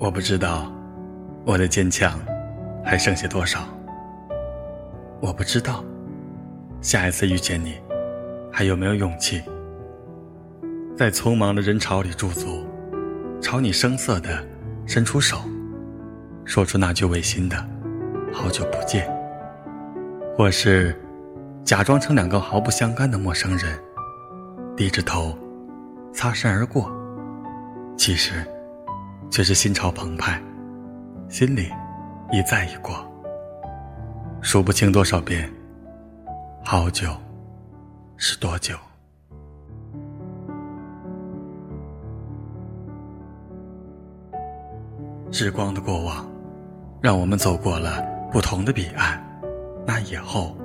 我不知道我的坚强还剩下多少。我不知道下一次遇见你还有没有勇气，在匆忙的人潮里驻足，朝你生涩的伸出手，说出那句违心的“好久不见”，或是假装成两个毫不相干的陌生人，低着头擦身而过，其实。却是心潮澎湃，心里一再一过，数不清多少遍。好久是多久？时光的过往，让我们走过了不同的彼岸。那以后，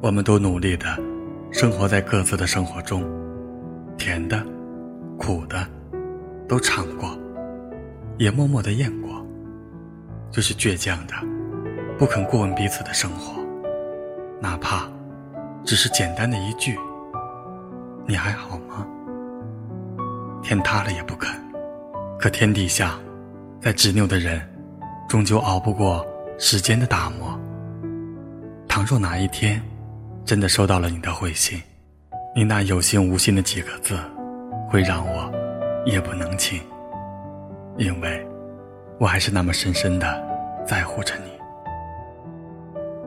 我们都努力的生活在各自的生活中，甜的、苦的，都尝过。也默默的验过，就是倔强的，不肯过问彼此的生活，哪怕只是简单的一句“你还好吗”，天塌了也不肯。可天底下，再执拗的人，终究熬不过时间的打磨。倘若哪一天，真的收到了你的回信，你那有心无心的几个字，会让我夜不能寝。因为，我还是那么深深的在乎着你。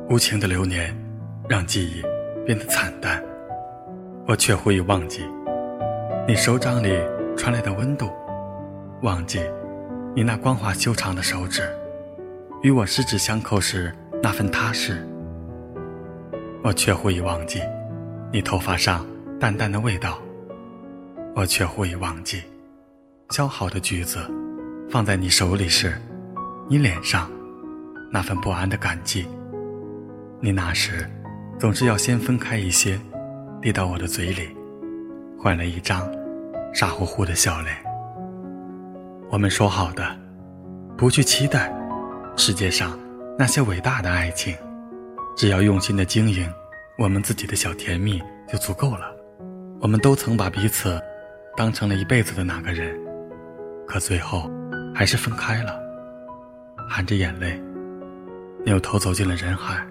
无情的流年，让记忆变得惨淡，我却忽已忘记你手掌里传来的温度，忘记你那光滑修长的手指与我十指相扣时那份踏实。我却忽已忘记你头发上淡淡的味道，我却忽已忘记削好的橘子。放在你手里时，你脸上那份不安的感激。你那时总是要先分开一些，递到我的嘴里，换了一张傻乎乎的笑脸。我们说好的，不去期待世界上那些伟大的爱情，只要用心的经营我们自己的小甜蜜就足够了。我们都曾把彼此当成了一辈子的那个人，可最后。还是分开了，含着眼泪，扭头走进了人海。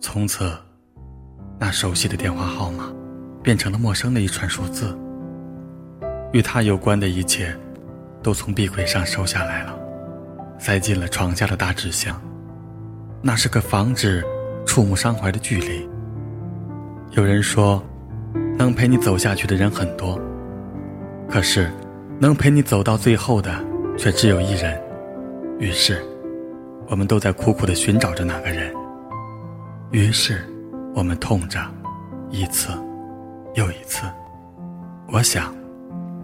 从此，那熟悉的电话号码，变成了陌生的一串数字。与他有关的一切，都从壁柜上收下来了，塞进了床下的大纸箱。那是个防止触目伤怀的距离。有人说，能陪你走下去的人很多，可是。能陪你走到最后的，却只有一人。于是，我们都在苦苦的寻找着那个人。于是，我们痛着，一次又一次。我想，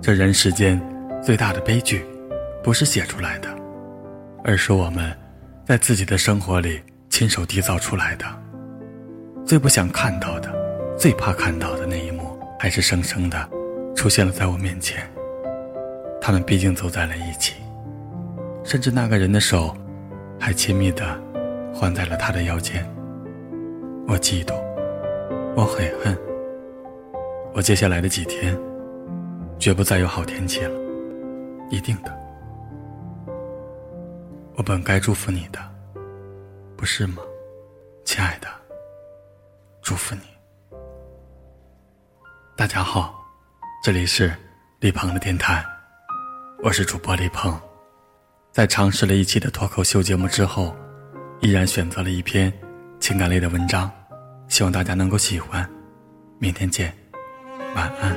这人世间最大的悲剧，不是写出来的，而是我们在自己的生活里亲手缔造出来的。最不想看到的，最怕看到的那一幕，还是生生的出现了在我面前。他们毕竟走在了一起，甚至那个人的手，还亲密的环在了他的腰间。我嫉妒，我悔恨。我接下来的几天，绝不再有好天气了，一定的。我本该祝福你的，不是吗，亲爱的？祝福你。大家好，这里是李鹏的电台。我是主播李鹏，在尝试了一期的脱口秀节目之后，依然选择了一篇情感类的文章，希望大家能够喜欢。明天见，晚安。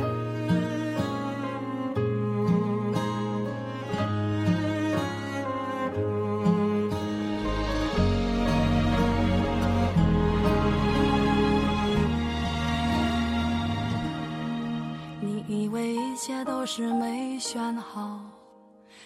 你以为一切都是没选好，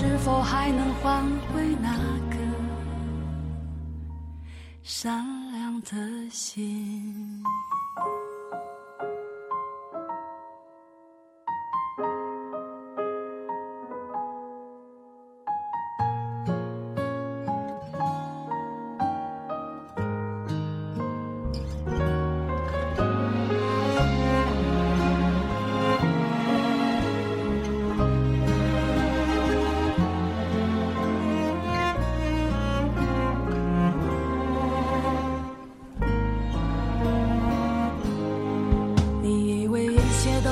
是否还能换回那颗善良的心？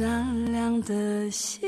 善良的心？